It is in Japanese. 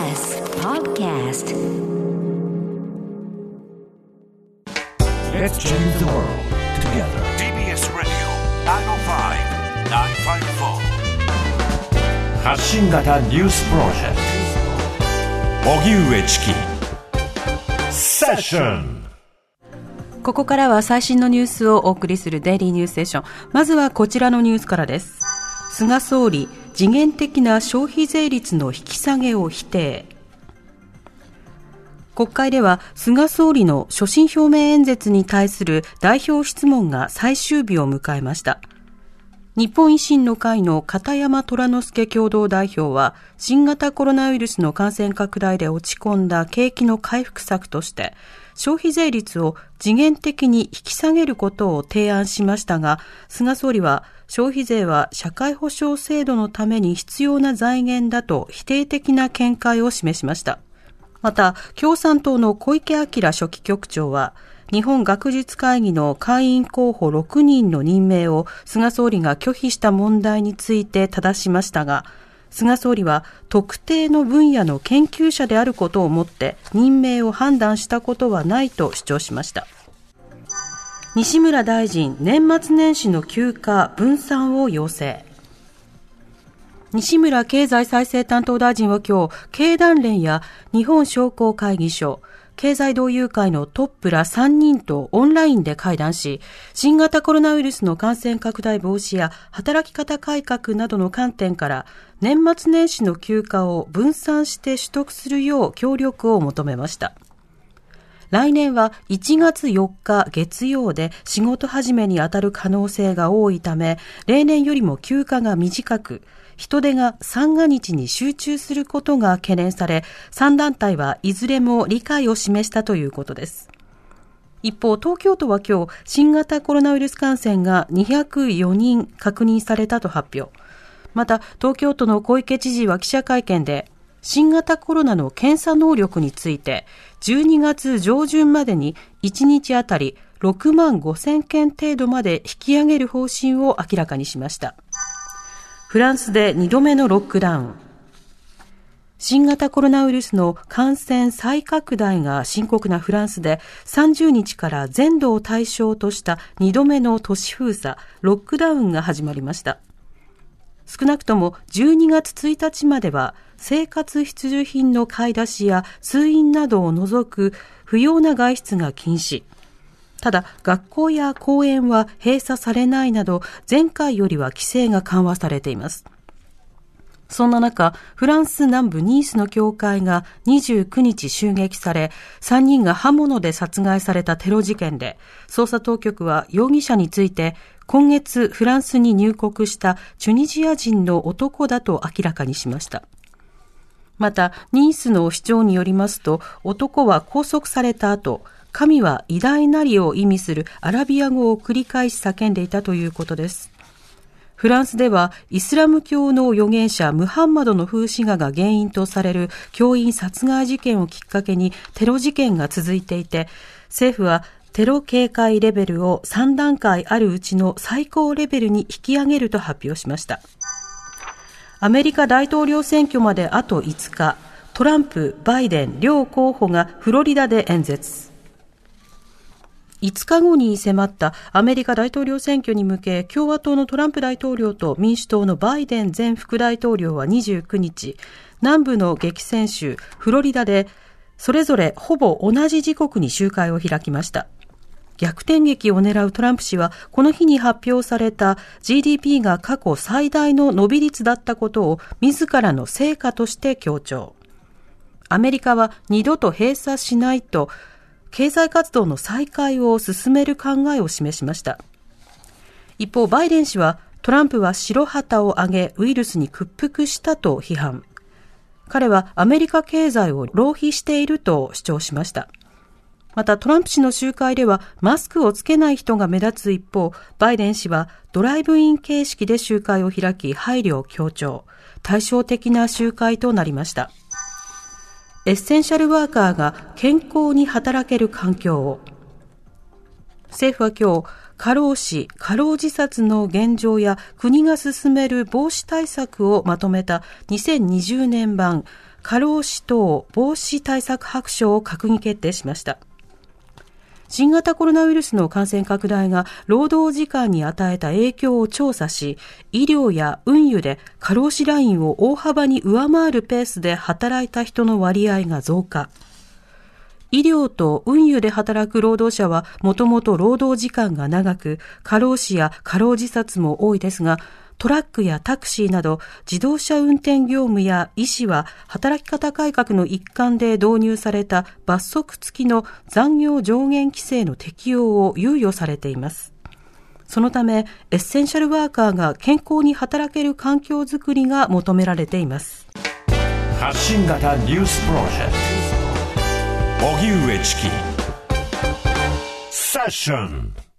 TBS Podcast Let's change the world together. TBS Radio 905-954発信型ニュースプロジェクト荻上チキセッションここからは最新のニュースをお送りするデイリーニュースセッション。まずはこちらのニュースからです。菅総理、次元的な消費税率の引き下げを否定。国会では菅総理の所信表明演説に対する代表質問が最終日を迎えました。日本維新の会の片山虎之助共同代表は、新型コロナウイルスの感染拡大で落ち込んだ景気の回復策として、消費税率を次元的に引き下げることを提案しましたが、菅総理は消費税は社会保障制度のために必要な財源だと否定的な見解を示しました。また、共産党の小池晃書記局長は、日本学術会議の会員候補6人の任命を菅総理が拒否した問題について正しましたが、菅総理は特定の分野の研究者であることをもって任命を判断したことはないと主張しました。西村大臣、年末年始の休暇分散を要請。西村経済再生担当大臣は今日、経団連や日本商工会議所、経済同友会のトップら3人とオンラインで会談し、新型コロナウイルスの感染拡大防止や働き方改革などの観点から、年末年始の休暇を分散して取得するよう協力を求めました。来年は1月4日月曜で仕事始めに当たる可能性が多いため、例年よりも休暇が短く、人手が三が日に集中することが懸念され、3団体はいずれも理解を示したということです。一方、東京都は今日、新型コロナウイルス感染が204人確認されたと発表。また、東京都の小池知事は記者会見で、新型コロナの検査能力について、12月上旬までに1日あたり6万5千件程度まで引き上げる方針を明らかにしました。フランスで2度目のロックダウン。新型コロナウイルスの感染再拡大が深刻なフランスで30日から全土を対象とした2度目の都市封鎖、ロックダウンが始まりました。少なくとも12月1日までは生活必需品の買い出しや通院などを除く不要な外出が禁止。ただ、学校や公園は閉鎖されないなど、前回よりは規制が緩和されています。そんな中、フランス南部ニースの教会が29日襲撃され、3人が刃物で殺害されたテロ事件で、捜査当局は容疑者について、今月フランスに入国したチュニジア人の男だと明らかにしました。また、ニースの市長によりますと、男は拘束された後、神は偉大なりを意味するアラビア語を繰り返し叫んでいたということです。フランスではイスラム教の預言者ムハンマドの風刺画が原因とされる教員殺害事件をきっかけにテロ事件が続いていて、政府はテロ警戒レベルを3段階あるうちの最高レベルに引き上げると発表しました。アメリカ大統領選挙まであと5日、トランプ、バイデン両候補がフロリダで演説。5日後に迫ったアメリカ大統領選挙に向け、共和党のトランプ大統領と民主党のバイデン前副大統領は29日、南部の激戦州フロリダで、それぞれほぼ同じ時刻に集会を開きました。逆転劇を狙うトランプ氏は、この日に発表された GDP が過去最大の伸び率だったことを自らの成果として強調。アメリカは二度と閉鎖しないと、経済活動の再開を進める考えを示しました。一方、バイデン氏は、トランプは白旗を上げ、ウイルスに屈服したと批判。彼はアメリカ経済を浪費していると主張しました。またトランプ氏の集会ではマスクをつけない人が目立つ一方、バイデン氏はドライブイン形式で集会を開き配慮を強調。対照的な集会となりました。エッセンシャルワーカーが健康に働ける環境を。政府は今日、過労死、過労自殺の現状や国が進める防止対策をまとめた2020年版過労死等防止対策白書を閣議決定しました。新型コロナウイルスの感染拡大が労働時間に与えた影響を調査し、医療や運輸で過労死ラインを大幅に上回るペースで働いた人の割合が増加。医療と運輸で働く労働者はもともと労働時間が長く、過労死や過労自殺も多いですが、トラックやタクシーなど自動車運転業務や医師は働き方改革の一環で導入された罰則付きの残業上限規制の適用を猶予されています。そのため、エッセンシャルワーカーが健康に働ける環境づくりが求められています。発信型ニュースプロジェクト荻上チキセッション